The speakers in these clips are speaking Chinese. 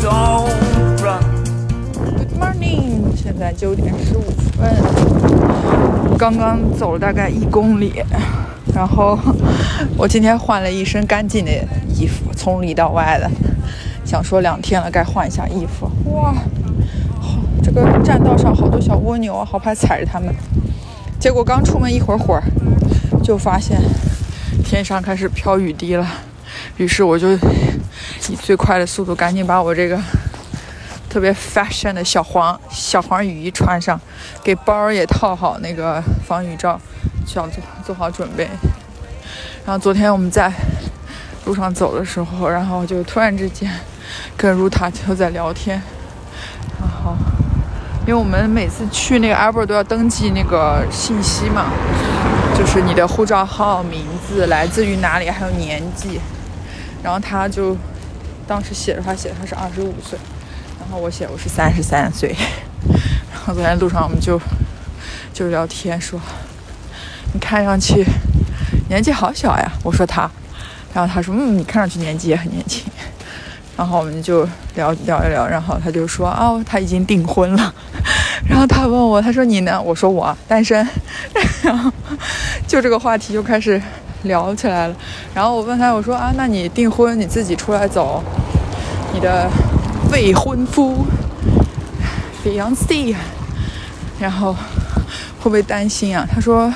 Good morning，现在九点十五分，刚刚走了大概一公里，然后我今天换了一身干净的衣服，从里到外的，想说两天了该换一下衣服。哇，好，这个栈道上好多小蜗牛啊，好怕踩着它们。结果刚出门一会儿会儿，就发现天上开始飘雨滴了，于是我就。以最快的速度赶紧把我这个。特别 fashion 的小黄小黄雨衣穿上，给包也套好那个防雨罩，就要做做好准备。然后昨天我们在路上走的时候，然后就突然之间跟 Ruta 就在聊天，然后因为我们每次去那个 Albert 都要登记那个信息嘛，就是你的护照号、名字、来自于哪里，还有年纪。然后他就当时写着他写他是二十五岁。然后我写我是三十三岁，然后昨天路上我们就就聊天说，你看上去年纪好小呀。我说他，然后他说嗯，你看上去年纪也很年轻。然后我们就聊聊一聊，然后他就说哦，他已经订婚了。然后他问我，他说你呢？我说我单身。然后就这个话题就开始聊起来了。然后我问他，我说啊，那你订婚你自己出来走，你的。未婚夫，fiance，然后会不会担心啊？他说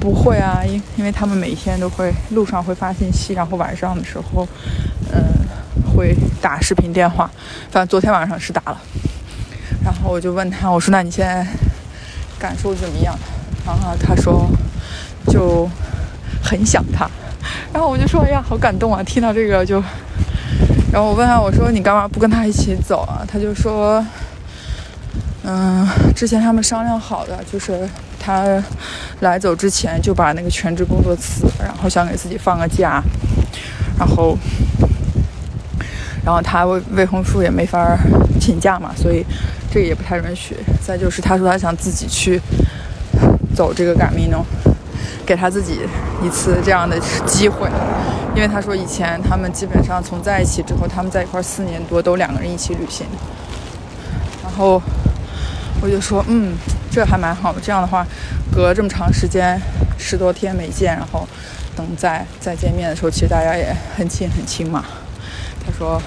不会啊，因因为他们每天都会路上会发信息，然后晚上的时候，嗯，会打视频电话。反正昨天晚上是打了，然后我就问他，我说那你现在感受怎么样？然后他说就很想他，然后我就说哎呀，好感动啊！听到这个就。然后我问他，我说你干嘛不跟他一起走啊？他就说，嗯，之前他们商量好的，就是他来走之前就把那个全职工作辞，然后想给自己放个假，然后，然后他未未婚夫也没法请假嘛，所以这个也不太允许。再就是他说他想自己去走这个赶米农。给他自己一次这样的机会，因为他说以前他们基本上从在一起之后，他们在一块四年多都两个人一起旅行。然后我就说，嗯，这还蛮好的。这样的话，隔这么长时间，十多天没见，然后等再再见面的时候，其实大家也很亲很亲嘛。他说，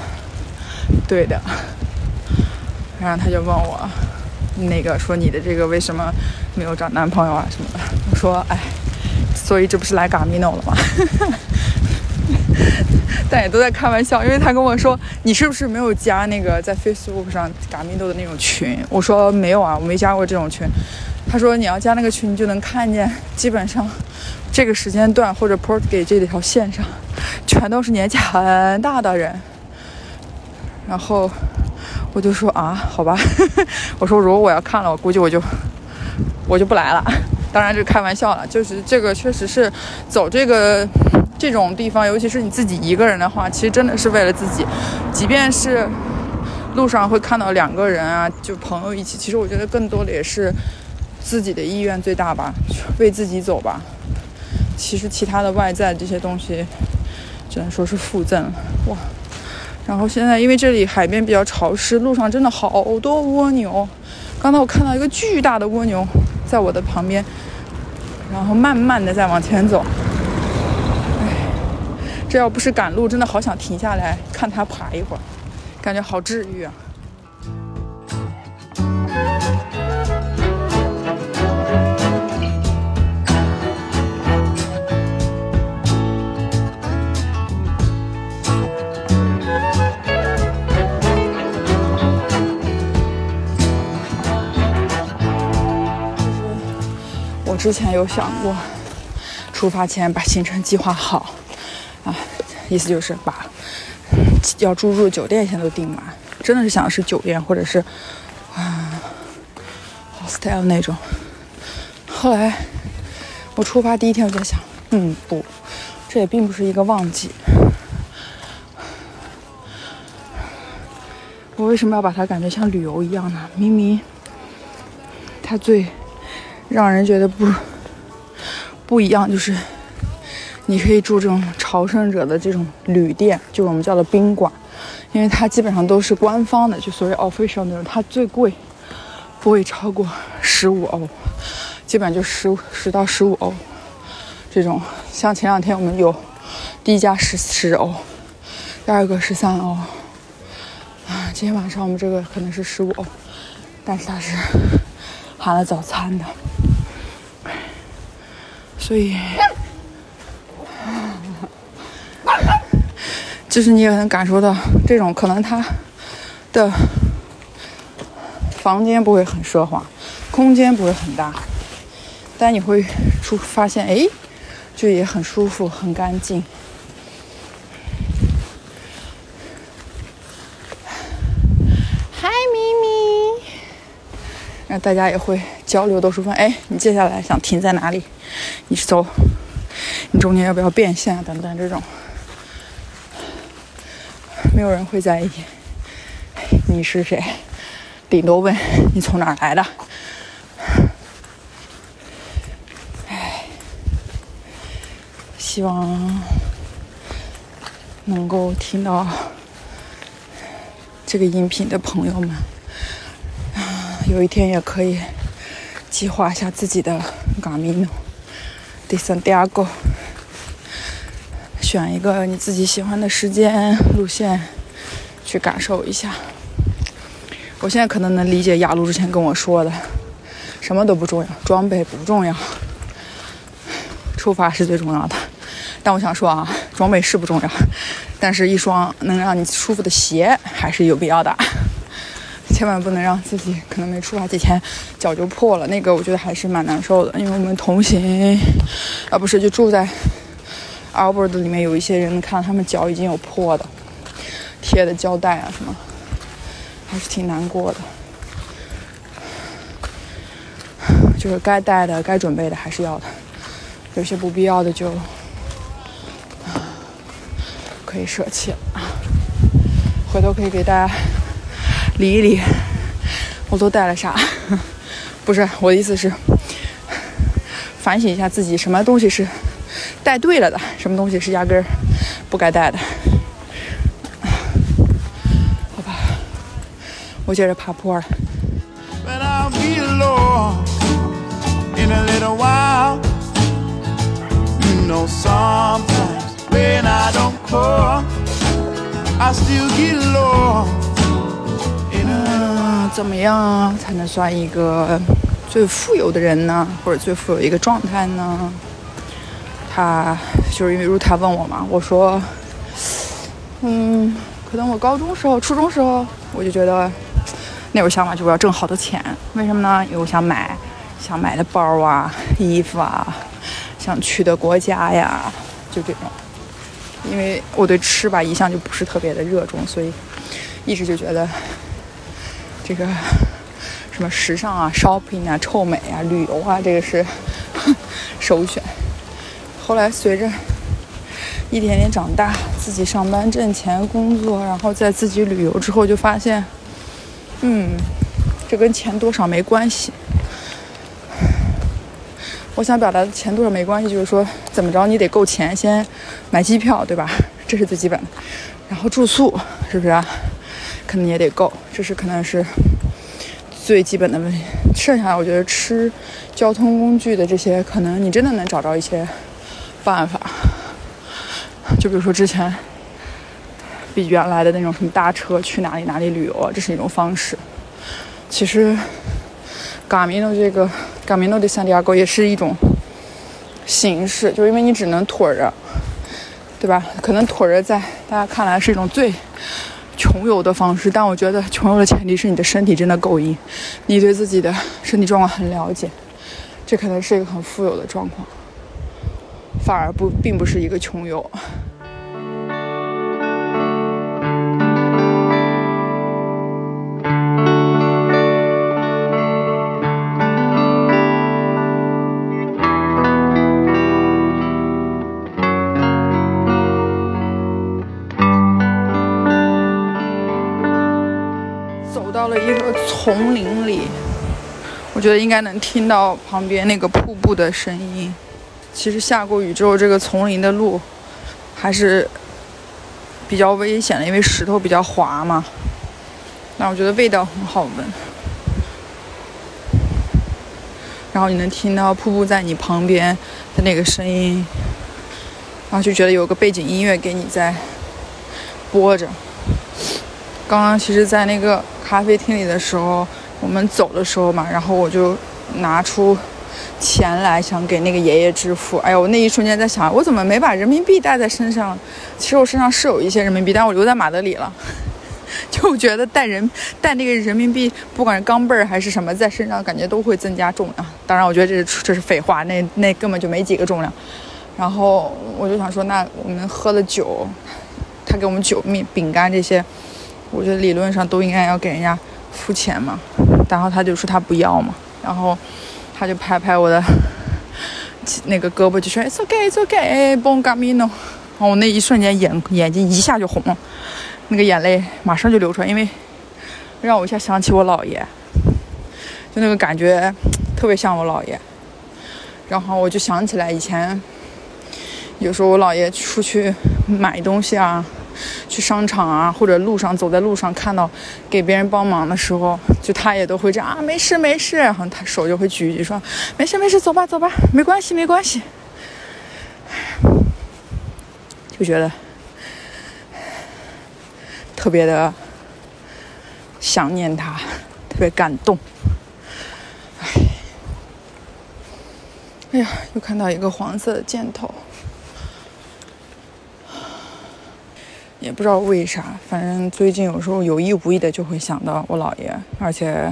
对的。然后他就问我，那个说你的这个为什么没有找男朋友啊什么的？我说，哎。所以这不是来嘎米诺了吗？但也都在开玩笑，因为他跟我说：“你是不是没有加那个在 Facebook 上嘎米诺的那种群？”我说：“没有啊，我没加过这种群。”他说：“你要加那个群，你就能看见，基本上这个时间段或者 Portgate 这条线上，全都是年纪很大的人。”然后我就说：“啊，好吧。”我说：“如果我要看了，我估计我就我就不来了。”当然，这开玩笑了，就是这个确实是走这个这种地方，尤其是你自己一个人的话，其实真的是为了自己。即便是路上会看到两个人啊，就朋友一起，其实我觉得更多的也是自己的意愿最大吧，为自己走吧。其实其他的外在这些东西，只能说是附赠。哇！然后现在因为这里海边比较潮湿，路上真的好多蜗牛。刚才我看到一个巨大的蜗牛。在我的旁边，然后慢慢的再往前走。哎，这要不是赶路，真的好想停下来看它爬一会儿，感觉好治愈啊。我之前有想过，出发前把行程计划好，啊，意思就是把要住住酒店先都订满，真的是想的是酒店或者是啊 hostel 那种。后来我出发第一天我就在想，嗯，不，这也并不是一个旺季。我为什么要把它感觉像旅游一样呢？明明它最让人觉得不不一样，就是你可以住这种朝圣者的这种旅店，就我们叫的宾馆，因为它基本上都是官方的，就所谓 official 那种，它最贵不会超过十五欧，基本上就十十到十五欧这种。像前两天我们有第一家十十欧，第二个十三欧。啊，今天晚上我们这个可能是十五欧，但是它是含了早餐的，所以就是你也能感受到这种可能它的房间不会很奢华，空间不会很大，但你会出发现，哎，就也很舒服，很干净。大家也会交流，都是问，哎，你接下来想停在哪里？你是走，你中间要不要变现啊？等等这种，没有人会在意你是谁，顶多问你从哪儿来的。唉，希望能够听到这个音频的朋友们，有一天也可以计划一下自己的 Camino de Santiago，选一个你自己喜欢的时间路线去感受一下。我现在可能能理解雅露之前跟我说的，什么都不重要，装备不重要，出发是最重要的。但我想说啊，装备是不重要，但是一双能让你舒服的鞋还是有必要的。千万不能让自己可能没出发几天脚就破了，那个我觉得还是蛮难受的。因为我们同行，啊不是就住在 Albert 里面有一些人，看他们脚已经有破的，贴的胶带啊什么，还是挺难过的。就是该带的、该准备的还是要的，有些不必要的就可以舍弃了。回头可以给大家理一理，我都带了啥？不是我的意思是反省一下自己，什么东西是带对了的，什么东西是压根儿不该带的。好吧，我接着爬坡了。But 怎么样才能算一个最富有的人呢？或者最富有一个状态呢？他就是因为如他问我嘛，我说，嗯，可能我高中时候、初中时候，我就觉得那会儿想法就我要挣好多钱，为什么呢？因为我想买想买的包啊、衣服啊，想去的国家呀，就这种。因为我对吃吧一向就不是特别的热衷，所以一直就觉得这个什么时尚啊、shopping 啊、臭美啊、旅游啊，这个是 首选。后来随着一点点长大，自己上班挣钱工作，然后再自己旅游之后，就发现，嗯，这跟钱多少没关系。我想表达的钱多少没关系，就是说怎么着你得够钱，先买机票，对吧？这是最基本的。然后住宿是不是啊？可能也得够，这是可能是最基本的问题。剩下的我觉得吃、交通工具的这些，可能你真的能找到一些办法。就比如说之前比原来的那种什么搭车去哪里哪里旅游啊，这是一种方式。其实。嘎米诺这个嘎米诺的圣地亚哥也是一种形式，就因为你只能拖着，对吧？可能拖着在大家看来是一种最穷游的方式，但我觉得穷游的前提是你的身体真的够硬，你对自己的身体状况很了解，这可能是一个很富有的状况，反而不并不是一个穷游。丛林里，我觉得应该能听到旁边那个瀑布的声音。其实下过雨之后，这个丛林的路还是比较危险的，因为石头比较滑嘛。那我觉得味道很好闻，然后你能听到瀑布在你旁边的那个声音，然后就觉得有个背景音乐给你在播着。刚刚其实，在那个咖啡厅里的时候，我们走的时候嘛，然后我就拿出钱来想给那个爷爷支付。哎呀，我那一瞬间在想，我怎么没把人民币带在身上？其实我身上是有一些人民币，但我留在马德里了。就觉得带人带那个人民币，不管是钢镚儿还是什么，在身上感觉都会增加重量。当然，我觉得这是这是废话，那那根本就没几个重量。然后我就想说，那我们喝的酒，他给我们酒、面、饼干这些，我觉得理论上都应该要给人家付钱嘛。然后他就说他不要嘛，然后他就拍拍我的 那个胳膊，就说 It's okay, It's okay, bon camino。然后我那一瞬间眼眼睛一下就红了。那个眼泪马上就流出来，因为让我一下想起我姥爷，就那个感觉特别像我姥爷。然后我就想起来以前，有时候我姥爷出去买东西啊，去商场啊，或者路上走在路上看到给别人帮忙的时候，就他也都会这样啊，没事没事，然后他手就会举一举说没事没事，走吧走吧，没关系没关系，就觉得。特别的想念他，特别感动。哎，哎呀，又看到一个黄色的箭头，也不知道为啥，反正最近有时候有意无意的就会想到我姥爷，而且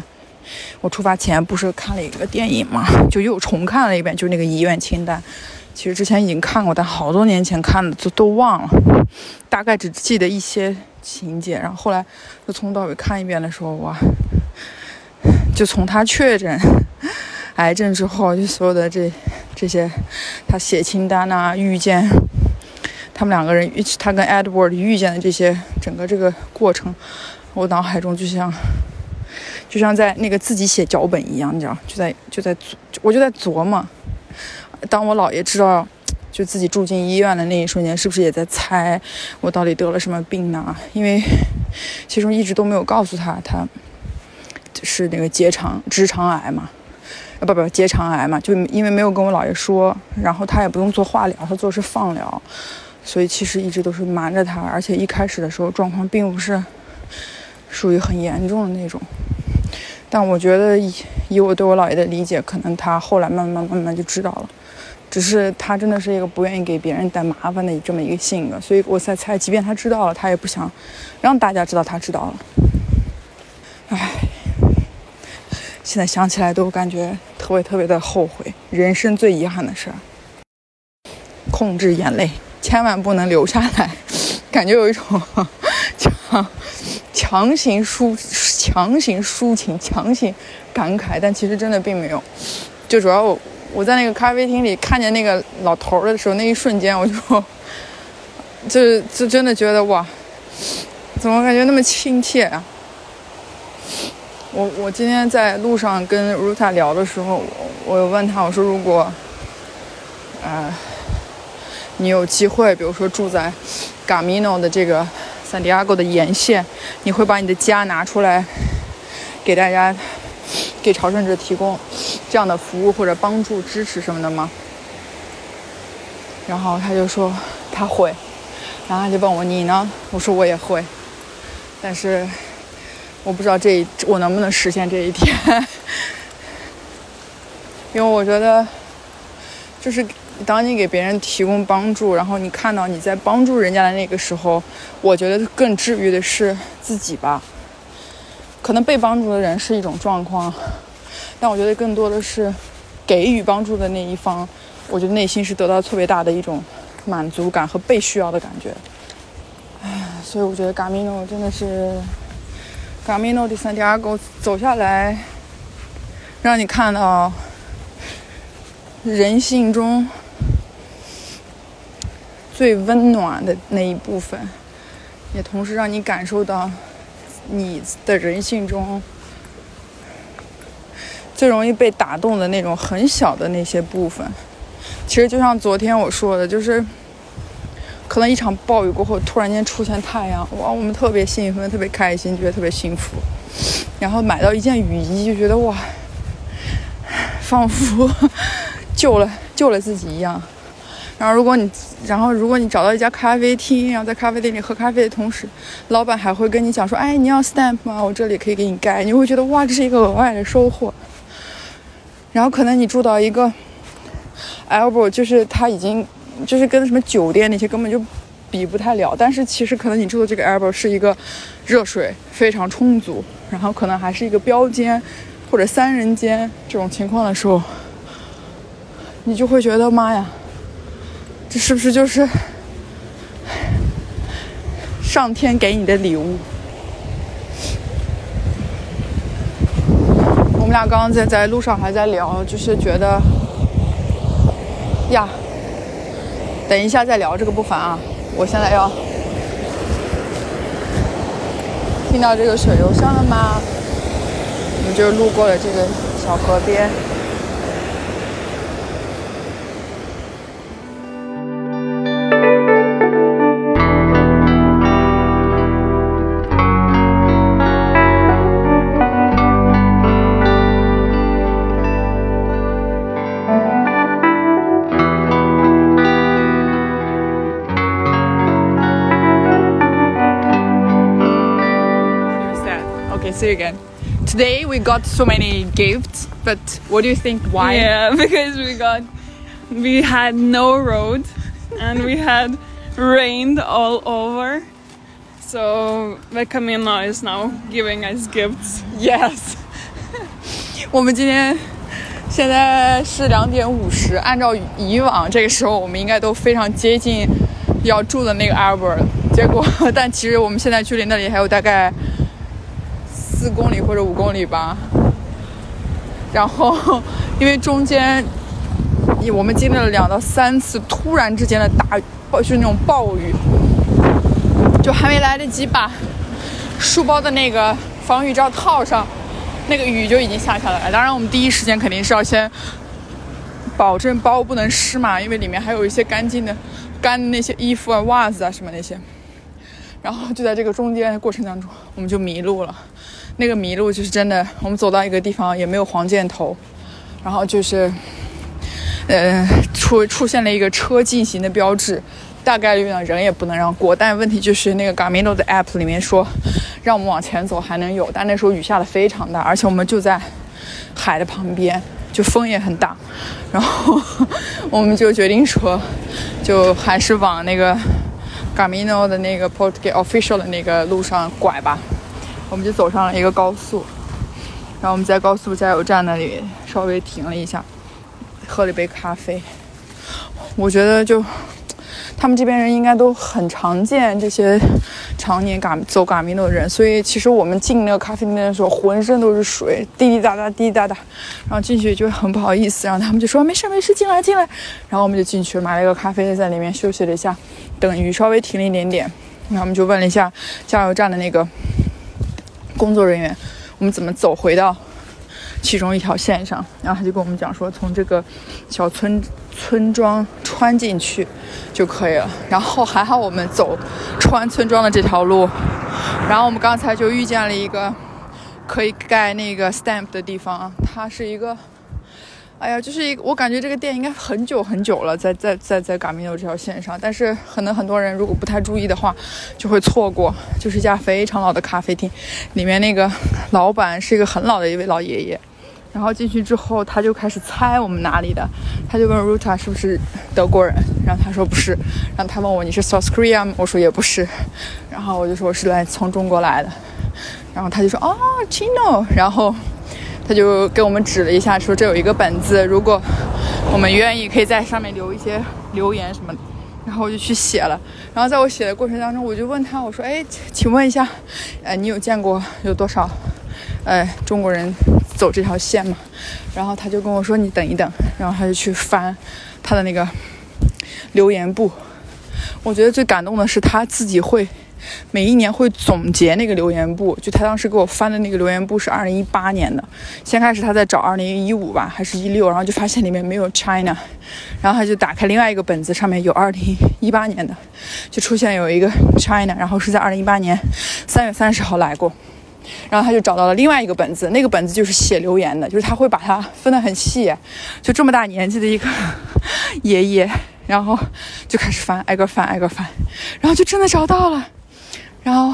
我出发前不是看了一个电影嘛，就又重看了一遍，就那个遗愿清单。其实之前已经看过，但好多年前看的都都忘了，大概只记得一些情节。然后后来就从头到尾看一遍的时候，哇，就从他确诊癌症之后，就所有的这这些他写清单啊，遇见他们两个人一起，他跟 Edward 遇见的这些整个这个过程，我脑海中就像就像在那个自己写脚本一样，你知道，就在就在我就在琢磨。当我姥爷知道，就自己住进医院的那一瞬间，是不是也在猜我到底得了什么病呢？因为其中一直都没有告诉他，他是那个结肠直肠癌嘛，啊不不结肠癌嘛，就因为没有跟我姥爷说，然后他也不用做化疗，他做是放疗，所以其实一直都是瞒着他，而且一开始的时候状况并不是属于很严重的那种。但我觉得以以我对我姥爷的理解，可能他后来慢慢慢慢就知道了。只是他真的是一个不愿意给别人带麻烦的这么一个性格，所以我在猜，即便他知道了，他也不想让大家知道他知道了。唉，现在想起来都感觉特别特别的后悔，人生最遗憾的事儿。控制眼泪，千万不能留下来，感觉有一种强强行抒强行抒情、强行感慨，但其实真的并没有，就主要。我我在那个咖啡厅里看见那个老头的时候，那一瞬间我就，就就真的觉得哇，怎么感觉那么亲切啊？我我今天在路上跟 Ruta 聊的时候，我我问他，我说如果，呃，你有机会，比如说住在 Gamino 的这个 San Diego 的沿线，你会把你的家拿出来给大家？给朝圣者提供这样的服务或者帮助、支持什么的吗？然后他就说他会，然后他就问我你呢？我说我也会，但是我不知道这我能不能实现这一天，因为我觉得就是当你给别人提供帮助，然后你看到你在帮助人家的那个时候，我觉得更治愈的是自己吧。可能被帮助的人是一种状况，但我觉得更多的是给予帮助的那一方，我觉得内心是得到特别大的一种满足感和被需要的感觉。唉，所以我觉得 Gamino 真的是 Gamino de Santiago 走下来，让你看到人性中最温暖的那一部分，也同时让你感受到。你的人性中最容易被打动的那种很小的那些部分。其实就像昨天我说的，就是可能一场暴雨过后，突然间出现太阳，哇，我们特别兴奋，特别开心，觉得特别幸福。然后买到一件雨衣，就觉得哇，仿佛救了救了自己一样。然后如果你，然后如果你找到一家咖啡厅，然后在咖啡店里喝咖啡的同时，老板还会跟你讲说，哎，你要 stamp 吗？我这里可以给你盖。你会觉得哇，这是一个额外的收获。然后可能你住到一个 elbow，就是它已经就是跟什么酒店那些根本就比不太了。但是其实可能你住的这个 elbow 是一个热水非常充足，然后可能还是一个标间或者三人间这种情况的时候，你就会觉得妈呀，这是不是就是上天给你的礼物？我们俩刚刚在在路上还在聊，就是觉得呀，等一下再聊这个不烦啊，我现在要听到这个水流声了吗？我们就路过了这个小河边。see you again. Today we got so many gifts, but what do you think? Why? Yeah, because we got we had no road and we had rained all over. So the Camino is now giving us gifts. Yes 。我们今天现在是两点五十，按照以往这个时候，我们应该都非常接近要住的那个 Albert 了。结果，但其实我们现在距离那里还有大概 四公里或者五公里吧。然后，因为中间我们经历了两到三次突然之间的大暴，就是那种暴雨，就还没来得及把书包的那个防雨罩套上，那个雨就已经下下来了。当然，我们第一时间肯定是要先保证包不能湿嘛，因为里面还有一些干净的、干的那些衣服啊、袜子啊什么那些。然后就在这个中间的过程当中，我们就迷路了。那个迷路就是真的，我们走到一个地方也没有黄箭头，然后就是，呃，出出现了一个车进行的标志，大概率呢人也不能让过。但问题就是那个 Garmino 的 app 里面说，让我们往前走还能有，但那时候雨下的非常大，而且我们就在海的旁边，就风也很大，然后我们就决定说，就还是往那个 Garmino 的那个 Portuguese official 的那个路上拐吧。我们就走上了一个高速，然后我们在高速加油站那里稍微停了一下，喝了一杯咖啡。我觉得就他们这边人应该都很常见这些常年嘎走嘎米诺的人，所以其实我们进那个咖啡店的时候，浑身都是水，滴滴答答，滴滴答答，然后进去就很不好意思，然后他们就说没事没事，进来进来，然后我们就进去买了一个咖啡，在里面休息了一下，等雨稍微停了一点点，然后我们就问了一下加油站的那个工作人员，我们怎么走回到其中一条线上，然后他就跟我们讲说，从这个小村村庄穿进去就可以了。然后还好我们走穿村庄的这条路，然后我们刚才就遇见了一个可以盖那个 stamp 的地方，它是一个。哎呀，就是一，我感觉这个店应该很久很久了，在在在在嘎米诺这条线上，但是可能很多人如果不太注意的话，就会错过。就是一家非常老的咖啡厅，里面那个老板是一个很老的一位老爷爷。然后进去之后，他就开始猜我们哪里的，他就问 Ruta 是不是德国人，然后他说不是，然后他问我你是 South Korea 吗？我说也不是，然后我就说我是来从中国来的，然后他就说哦 Chino，然后。他就给我们指了一下，说这有一个本子，如果我们愿意，可以在上面留一些留言什么的。然后我就去写了。然后在我写的过程当中，我就问他，我说：“哎，请问一下，呃，你有见过有多少，呃，中国人走这条线吗？”然后他就跟我说：“你等一等。”然后他就去翻他的那个留言簿。我觉得最感动的是他自己会每一年会总结那个留言簿，就他当时给我翻的那个留言簿是二零一八年的，先开始他在找二零一五吧，还是一六，然后就发现里面没有 China，然后他就打开另外一个本子，上面有二零一八年的，就出现有一个 China，然后是在二零一八年三月三十号来过。然后他就找到了另外一个本子，那个本子就是写留言的，就是他会把它分得很细，就这么大年纪的一个 爷爷，然后就开始翻，挨个翻，挨个翻，然后就真的找到了，然后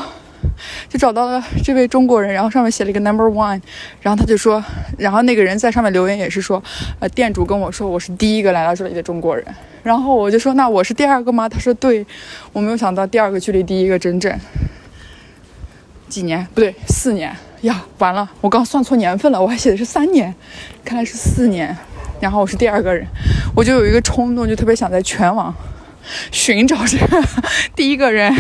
就找到了这位中国人，然后上面写了一个 number one，然后他就说，然后那个人在上面留言也是说，呃，店主跟我说我是第一个来到这里的中国人，然后我就说那我是第二个吗？他说对，我没有想到第二个距离第一个真正。几年不对，四年呀！完了，我刚算错年份了，我还写的是三年，看来是四年。然后我是第二个人，我就有一个冲动，就特别想在全网寻找这个第一个人，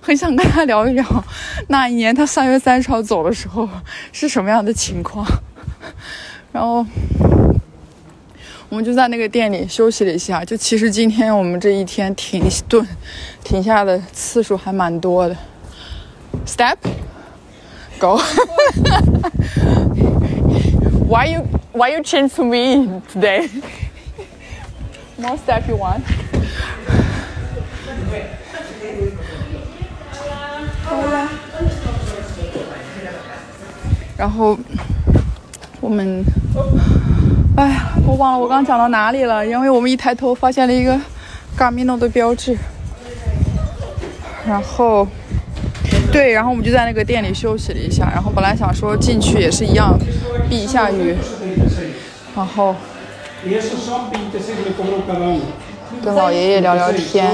很想跟他聊一聊那一年他三月三十号走的时候是什么样的情况。然后我们就在那个店里休息了一下。就其实今天我们这一天停顿停下的次数还蛮多的。Step。go. why you why you change to me today? More step you want? 然后我们，哎呀，我忘了我刚讲到哪里了，因为我们一抬头发现了一个 Garmin 的标志，然后。对，然后我们就在那个店里休息了一下，然后本来想说进去也是一样，避一下雨，然后跟老爷爷聊聊天。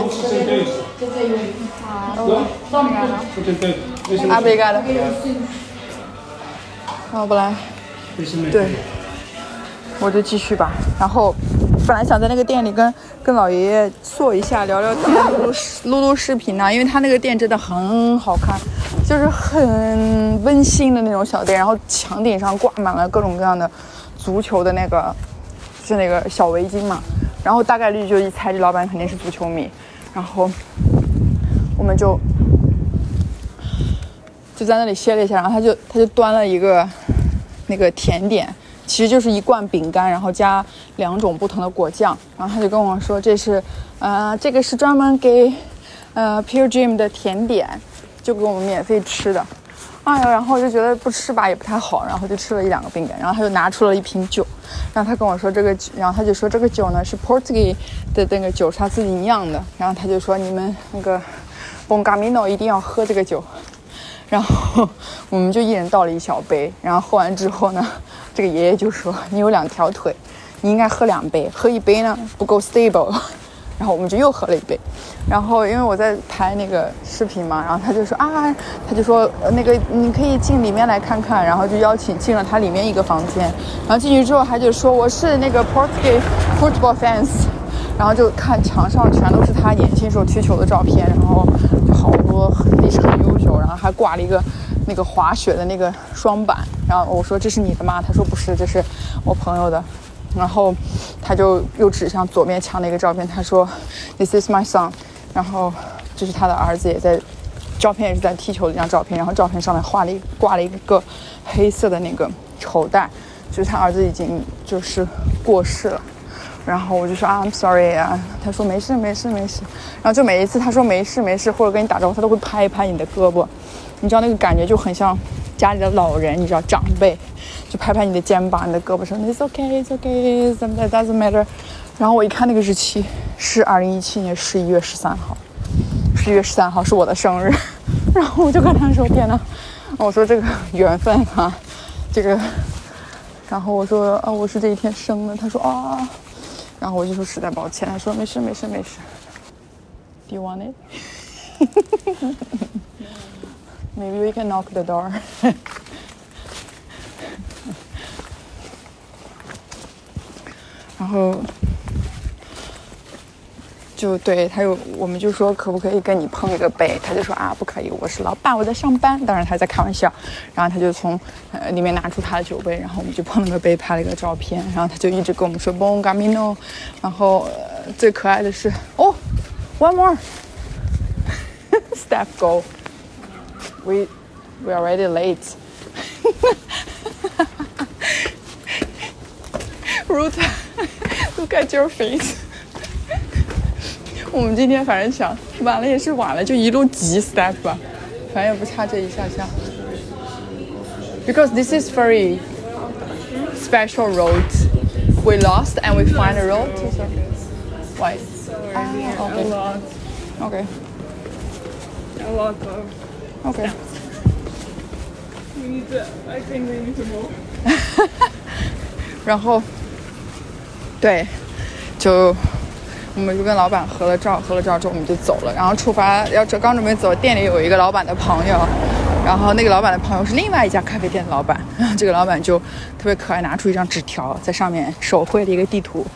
阿贝干的。然后本来，对，我就继续吧。然后本来想在那个店里跟。跟老爷爷坐一下，聊聊天，录录录录视频呢。因为他那个店真的很好看，就是很温馨的那种小店。然后墙顶上挂满了各种各样的足球的那个，就是那个小围巾嘛。然后大概率就一猜，这老板肯定是足球迷。然后我我们就就在那里歇了一下，然后他就他就端了一个那个甜点。其实就是一罐饼干，然后加两种不同的果酱，然后他就跟我说：“这是，呃，这个是专门给，呃，Pure Dream 的甜点，就给我们免费吃的。”哎呦，然后我就觉得不吃吧也不太好，然后就吃了一两个饼干，然后他就拿出了一瓶酒，然后他跟我说这个，然后他就说这个酒呢是 Portuguese 的那个酒，是他自己酿的，然后他就说你们那个 Bongamino 一定要喝这个酒。然后我们就一人倒了一小杯，然后喝完之后呢，这个爷爷就说：“你有两条腿，你应该喝两杯，喝一杯呢不够 stable。”然后我们就又喝了一杯。然后因为我在拍那个视频嘛，然后他就说：“啊，他就说那个你可以进里面来看看。”然后就邀请进了他里面一个房间。然后进去之后，他就说：“我是那个 Portuguese football fans。”然后就看墙上全都是他年轻时候踢球的照片，然后就好多历史很悠久，然后还挂了一个那个滑雪的那个双板。然后我说这是你的吗？他说不是，这是我朋友的。然后他就又指向左面墙的一个照片，他说 This is my son。然后这是他的儿子也在，照片也是在踢球的一张照片。然后照片上面画了一挂了一个黑色的那个绸带，就是他儿子已经就是过世了。然后我就说啊，I'm sorry 啊。他说没事没事没事。然后就每一次他说没事没事或者跟你打招呼，他都会拍一拍你的胳膊，你知道那个感觉就很像家里的老人，你知道长辈，就拍拍你的肩膀、你的胳膊说 It's okay, It's okay, That doesn't matter。然后我一看那个日期是二零一七年十一月十三号，十一月十三号是我的生日。然后我就跟他说天哪，我说这个缘分啊，这个。然后我说啊，我是这一天生的。他说啊。然后我就说实在抱歉，他说没事没事没事。Do you want it? Maybe we can knock the door. 然后。就对他有，我们就说可不可以跟你碰一个杯，他就说啊不可以，我是老板，我在上班。当然他在开玩笑，然后他就从呃里面拿出他的酒杯，然后我们就碰了个杯，拍了一个照片，然后他就一直跟我们说 Bon Gamino，然后呃最可爱的是哦，One more，Step go，we we already late. Ruth, look at your face. 我们今天反正想晚了也是晚了，就一路急 step 吧，反正也不差这一下下。Because this is very special road. We lost and we find a road. So why? Ah, A okay. lot, Okay. a lot of. Okay. We need to. I think we need to move. 然后，对，就 我们就跟老板合了照，合了照之后我们就走了。然后出发要这刚准备走，店里有一个老板的朋友，然后那个老板的朋友是另外一家咖啡店的老板。然后这个老板就特别可爱，拿出一张纸条，在上面手绘了一个地图，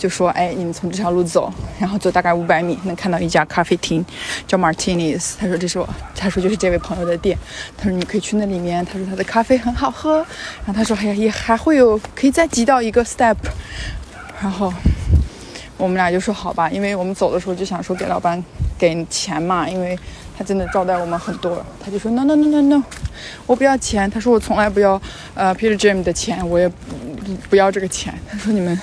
就说：“哎，你们从这条路走，然后走大概五百米，能看到一家咖啡厅，叫 Martinez，。他说这是我，他说就是这位朋友的店。他说你可以去那里面，他说他的咖啡很好喝。然后他说哎呀，也还会有可以再挤到一个 step。然后我们俩就说好吧，因为我们走的时候就想说给老板给钱嘛，因为他真的招待我们很多。他就说 no no no no no，我不要钱。他说我从来不要呃 Peter Jim 的钱，我也不不要这个钱。他说你们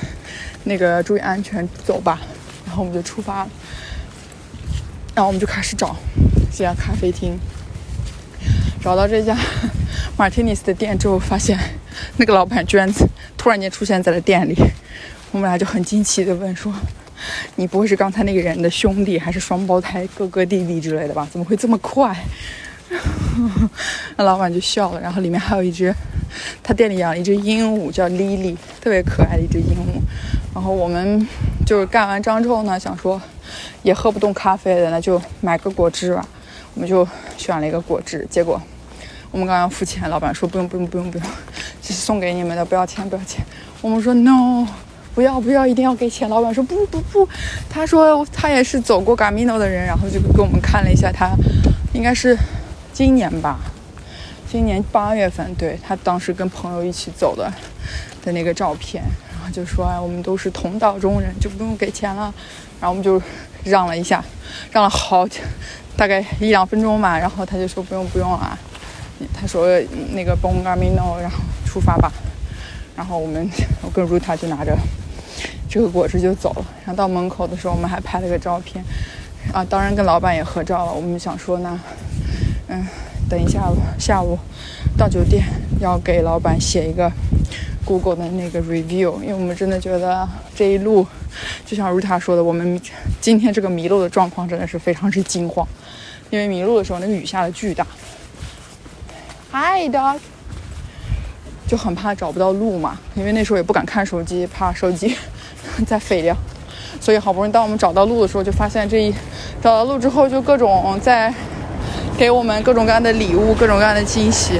那个注意安全，走吧。然后我们就出发了，然后我们就开始找这家咖啡厅。找到这家 Martinis 的店之后，发现那个老板居然突然间出现在了店里。我们俩就很惊奇的问说：“你不会是刚才那个人的兄弟，还是双胞胎哥哥弟弟之类的吧？怎么会这么快？” 那老板就笑了，然后里面还有一只，他店里养了一只鹦鹉，叫 Lily，特别可爱的一只鹦鹉。然后我们就是干完章之后呢，想说也喝不动咖啡的，那就买个果汁吧。我们就选了一个果汁，结果我们刚刚付钱，老板说不用不用不用不用，这是 送给你们的，不要钱不要钱。我们说 no，不要不要，一定要给钱。老板说不不不，他说他也是走过 Gamino 的人，然后就给我们看了一下他，应该是今年吧，今年八月份，对他当时跟朋友一起走的的那个照片，然后就说哎，我们都是同道中人，就不用给钱了。然后我们就让了一下，让了好大概一两分钟吧，然后他就说不用不用了，他说那个 Bon Gamino，然后出发吧。然后我们 我跟 Ruta 就拿着这个果汁就走了。然后到门口的时候，我们还拍了个照片，啊，当然跟老板也合照了。我们想说呢，嗯，等一下下午到酒店要给老板写一个 Google 的那个 review，因为我们真的觉得这一路，就像如他说的，我们今天这个迷路的状况真的是非常之惊慌，因为迷路的时候那个雨下的巨大。Hi dog。就很怕找不到路嘛，因为那时候也不敢看手机，怕手机 在废掉，所以好不容易当我们找到路的时候，就发现这一找到路之后，就各种在给我们各种各样的礼物，各种各样的惊喜。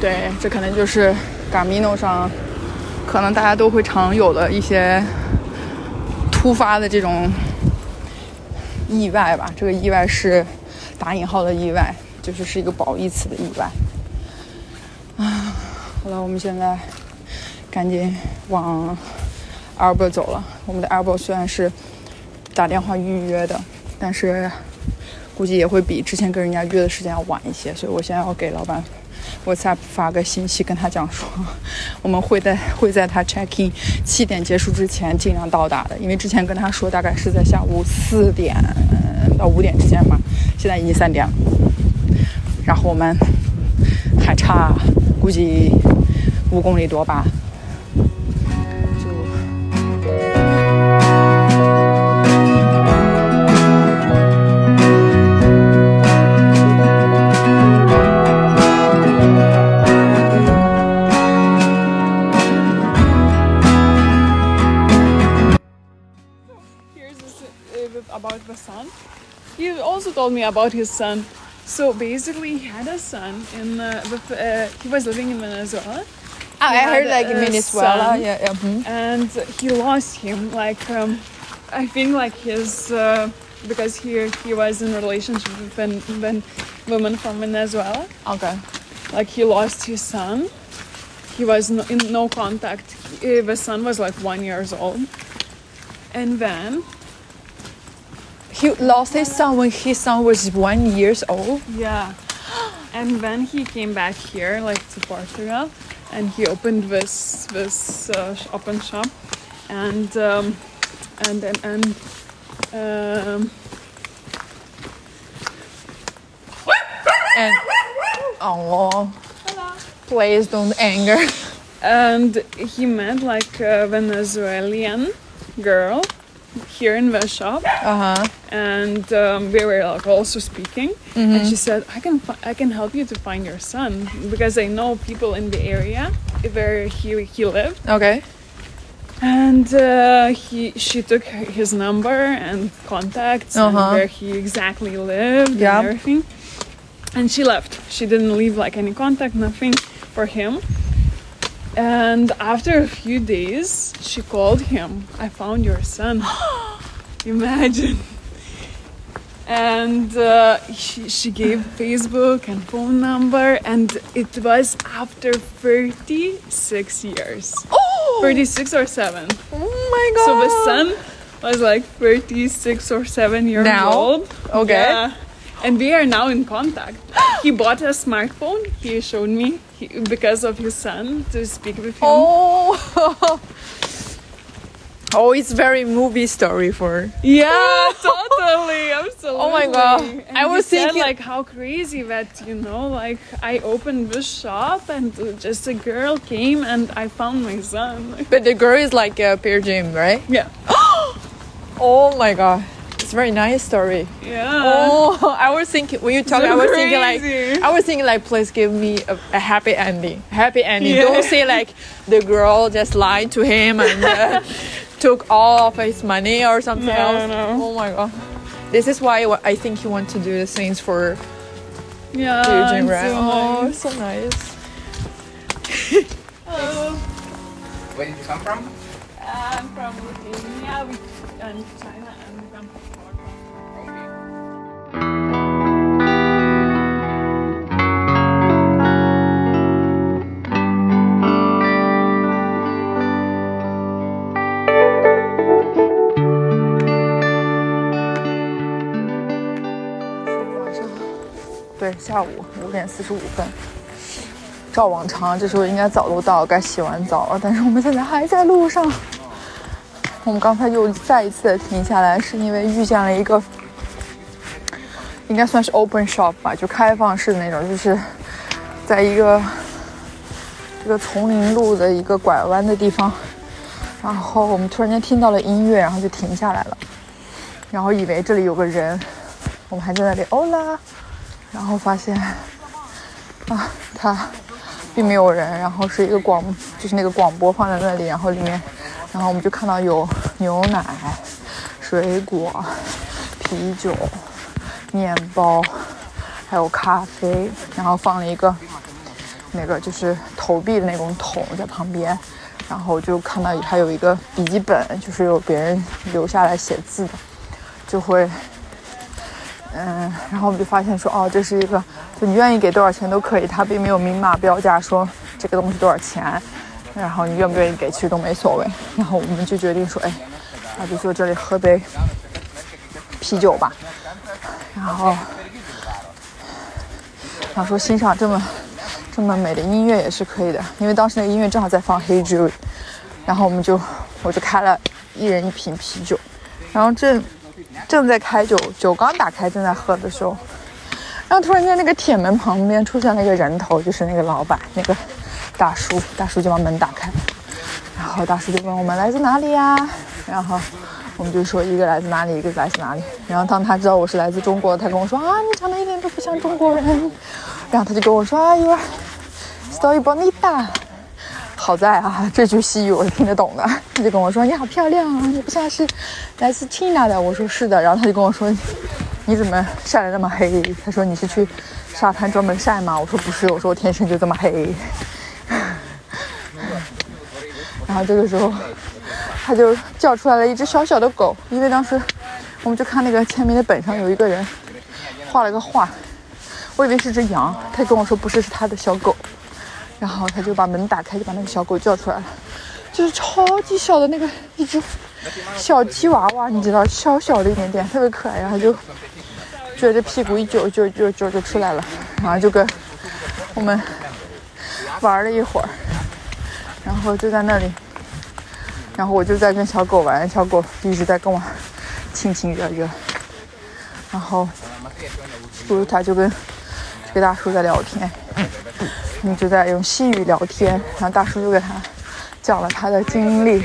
对，这可能就是 Gamino 上可能大家都会常有的一些突发的这种意外吧。这个意外是打引号的意外，就是是一个褒义词的意外。啊，好了，我们现在赶紧往 Elbow 走了。我们的 Elbow 虽然是打电话预约的，但是估计也会比之前跟人家约的时间要晚一些，所以我现在要给老板 WhatsApp 发个信息，跟他讲说，我们会在会在他 check in 七点结束之前尽量到达的，因为之前跟他说大概是在下午四点到五点之间嘛，现在已经三点了，然后我们还差估计五公里多吧，about the son. He also told me about his son. So basically, he had a son in uh, with, uh, he was living in Venezuela, Ah, I heard like in Venezuela, son. yeah, yeah. mhm. and he lost him. Like um, I think like his uh, because he he was in a relationship with an when woman from Venezuela. Okay. Like he lost his son. He was no, in no contact. The son was like one years old, and then he lost his son when his son was one years old. Yeah. And then he came back here, like to Portugal, and he opened this this uh, open shop, and um, and and and um, And oh, please don't anger. and he met like a Venezuelan girl here in the shop, Uh huh. and um, we were like also speaking. And she said, "I can fi- I can help you to find your son because I know people in the area where he he lived." Okay. And uh, he, she took his number and contacts Uh-huh. and where he exactly lived Yeah. and everything. And she left. She didn't leave like any contact, nothing for him. And after a few days, she called him. I found your son. Imagine. And uh, she, she gave Facebook and phone number, and it was after 36 years. Oh, 36 or 7. oh my god. So the son was like 36 or 7 years Now? old. Okay. Yeah. And we are now in contact. He bought a smartphone. He showed me he, because of his son to speak with him. Oh. Oh, it's very movie story for. Yeah, totally, absolutely. Oh my God. And I was said, thinking- like how crazy that you know, like I opened this shop and just a girl came and I found my son. But the girl is like a peer gym, right? Yeah, Oh my god. It's very nice story. yeah. Oh, I was thinking when you talk, So I was thinking like. I was thinking like, please give me a, a happy ending. Happy ending. Yeah. Don't say like the girl just lied to him and uh, took all of his money or something No, else. no. Oh my god. This is why I think you want to do the things for yeah. peer right? so oh, nice. so nice. Hello. Where did you come from? I'm from Lithuania and China 下午五点四十五分。照往常，这时候应该早都到，该洗完澡了。但是我们现在还在路上。我们刚才又再一次的停下来，是因为遇见了一个，应该算是 open shop 吧，就开放式的那种，就是在一个这个丛林路的一个拐弯的地方。然后我们突然间听到了音乐，然后就停下来了，然后以为这里有个人，我们还在那里哦啦，然后发现啊，他并没有人，然后是一个广，就是那个广播放在那里，然后里面，然后我们就看到有牛奶、水果、啤酒、面包，还有咖啡，然后放了一个那个就是投币的那种桶在旁边，然后就看到还有一个笔记本，就是有别人留下来写字的，就会嗯，然后我们就发现说，哦，这是一个，就你愿意给多少钱都可以，他并没有明码标价说这个东西多少钱，然后你愿不愿意给其实都没所谓。然后我们就决定说，哎，那就坐这里喝杯啤酒吧。然后，然后说欣赏这么这么美的音乐也是可以的，因为当时那个音乐正好在放《Hey Jude》，然后我们就我就开了一人一瓶啤酒，然后这正在开酒，酒刚打开正在喝的时候，然后突然间那个铁门旁边出现了一个人头，就是那个老板那个大叔，大叔就把门打开，然后大叔就问我们来自哪里呀？然后我们就说一个来自哪里，一个来自哪里。然后当他知道我是来自中国，他跟我说啊，你长得一点都不像中国人。然后他就跟我说啊，You are so bonita。好在啊，这句西语我是听得懂的。他就跟我说你好漂亮啊，你不像是来自 China 的。我说是的。然后他就跟我说你怎么晒得那么黑？他说你是去沙滩专门晒吗？我说不是，我说我天生就这么黑。然后这个时候，他就叫出来了一只小小的狗，因为当时我们就看那个签名的本上有一个人画了个画，我以为是只羊，他跟我说不是，是他的小狗。然后他就把门打开，就把那个小狗叫出来了。就是超级小的那个一只小鸡娃娃，你知道，小小的一点点，特别可爱，然后就撅着屁股一揪揪揪揪就出来了，然后就跟我们玩了一会儿，然后就在那里，然后我就在跟小狗玩，小狗一直在跟我亲亲热热，然后不如他就跟这个大叔在聊天，一直在用西语聊天，然后大叔就给他讲了他的经历。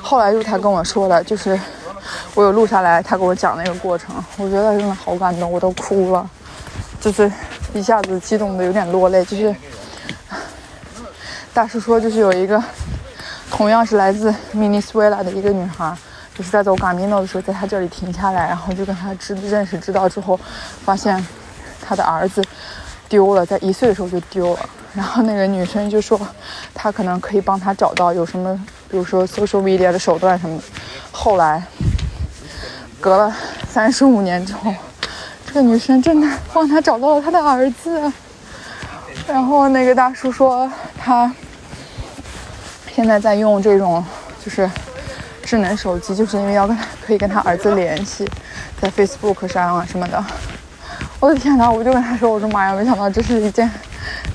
后来就他跟我说的，就是我有录下来，他给我讲那个过程，我觉得真的好感动，我都哭了，就是一下子激动的有点落泪。就是大叔说，就是有一个同样是来自明尼苏维拉的一个女孩，就是在走卡米诺的时候，在他这里停下来，然后就跟他知认识知道之后，发现他的儿子丢了，在一岁的时候就丢了。然后那个女生就说，她可能可以帮他找到有什么，比如说 social media 的手段什么的。后来隔了三十五年之后，这个女生真的帮他找到了他的儿子。然后那个大叔说，他现在在用这种就是智能手机，就是因为要跟可以跟他儿子联系，在 Facebook 上啊什么的。我的天哪！我就跟他说，我说妈呀，没想到这是一件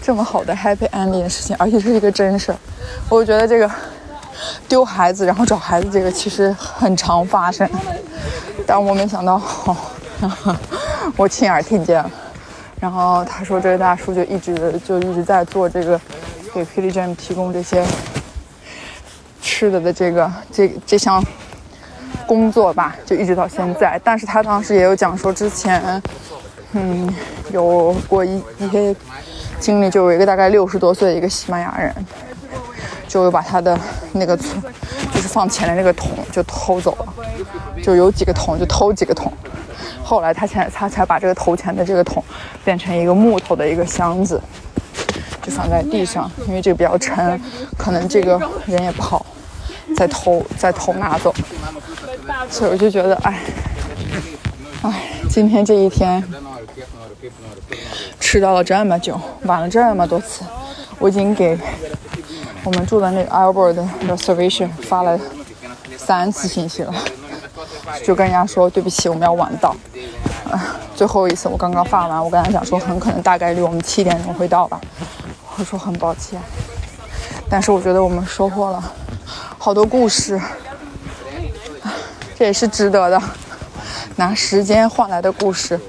这么好的 happy ending 的事情，而且是一个真事儿。我觉得这个丢孩子然后找孩子这个其实很常发生，但我没想到，哦、我亲耳听见了。然后他说，这个大叔就一直就一直在做这个，给 p i l g r m 提供这些吃的的这个这这项工作吧，就一直到现在。但是他当时也有讲说，之前嗯有过一一些经历，就有一个大概六十多岁的一个西班牙人，就把他的那个就是放钱的那个桶就偷走了，就有几个桶就偷几个桶。后来他才他才把这个投钱的这个桶变成一个木头的一个箱子，就放在地上，因为这个比较沉，可能这个人也不好再偷再偷拿走，所以我就觉得，哎，哎，今天这一天迟到了这么久，晚了这么多次，我已经给我们住的那个 Albert reservation 发了三次信息了。就跟人家说对不起，我们要晚到。啊，最后一次我刚刚发完，我跟他讲说很可能大概率我们七点钟会到吧。我说很抱歉，但是我觉得我们收获了好多故事，这也是值得的，拿时间换来的故事，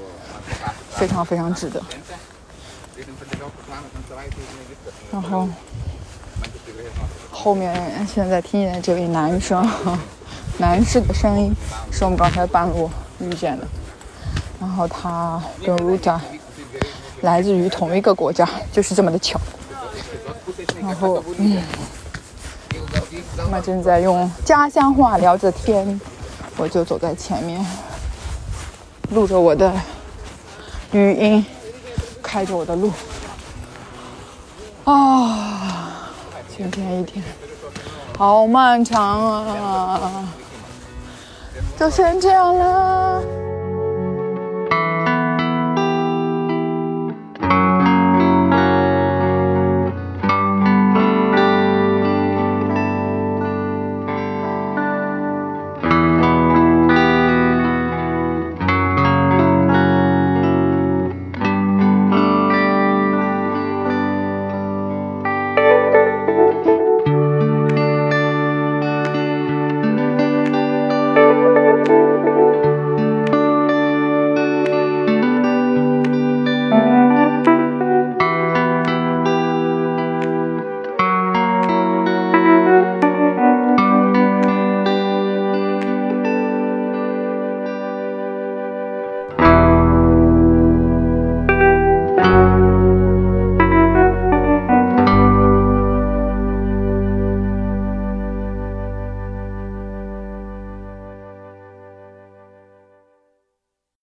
非常非常值得。然后后面现在听见这位男生。男士的声音是我们刚才半路遇见的，然后他跟 Ruta 来自于同一个国家，就是这么的巧。然后，嗯，他们正在用家乡话聊着天，我就走在前面，录着我的语音，开着我的路。啊，今天一天好漫长啊！就先这样了。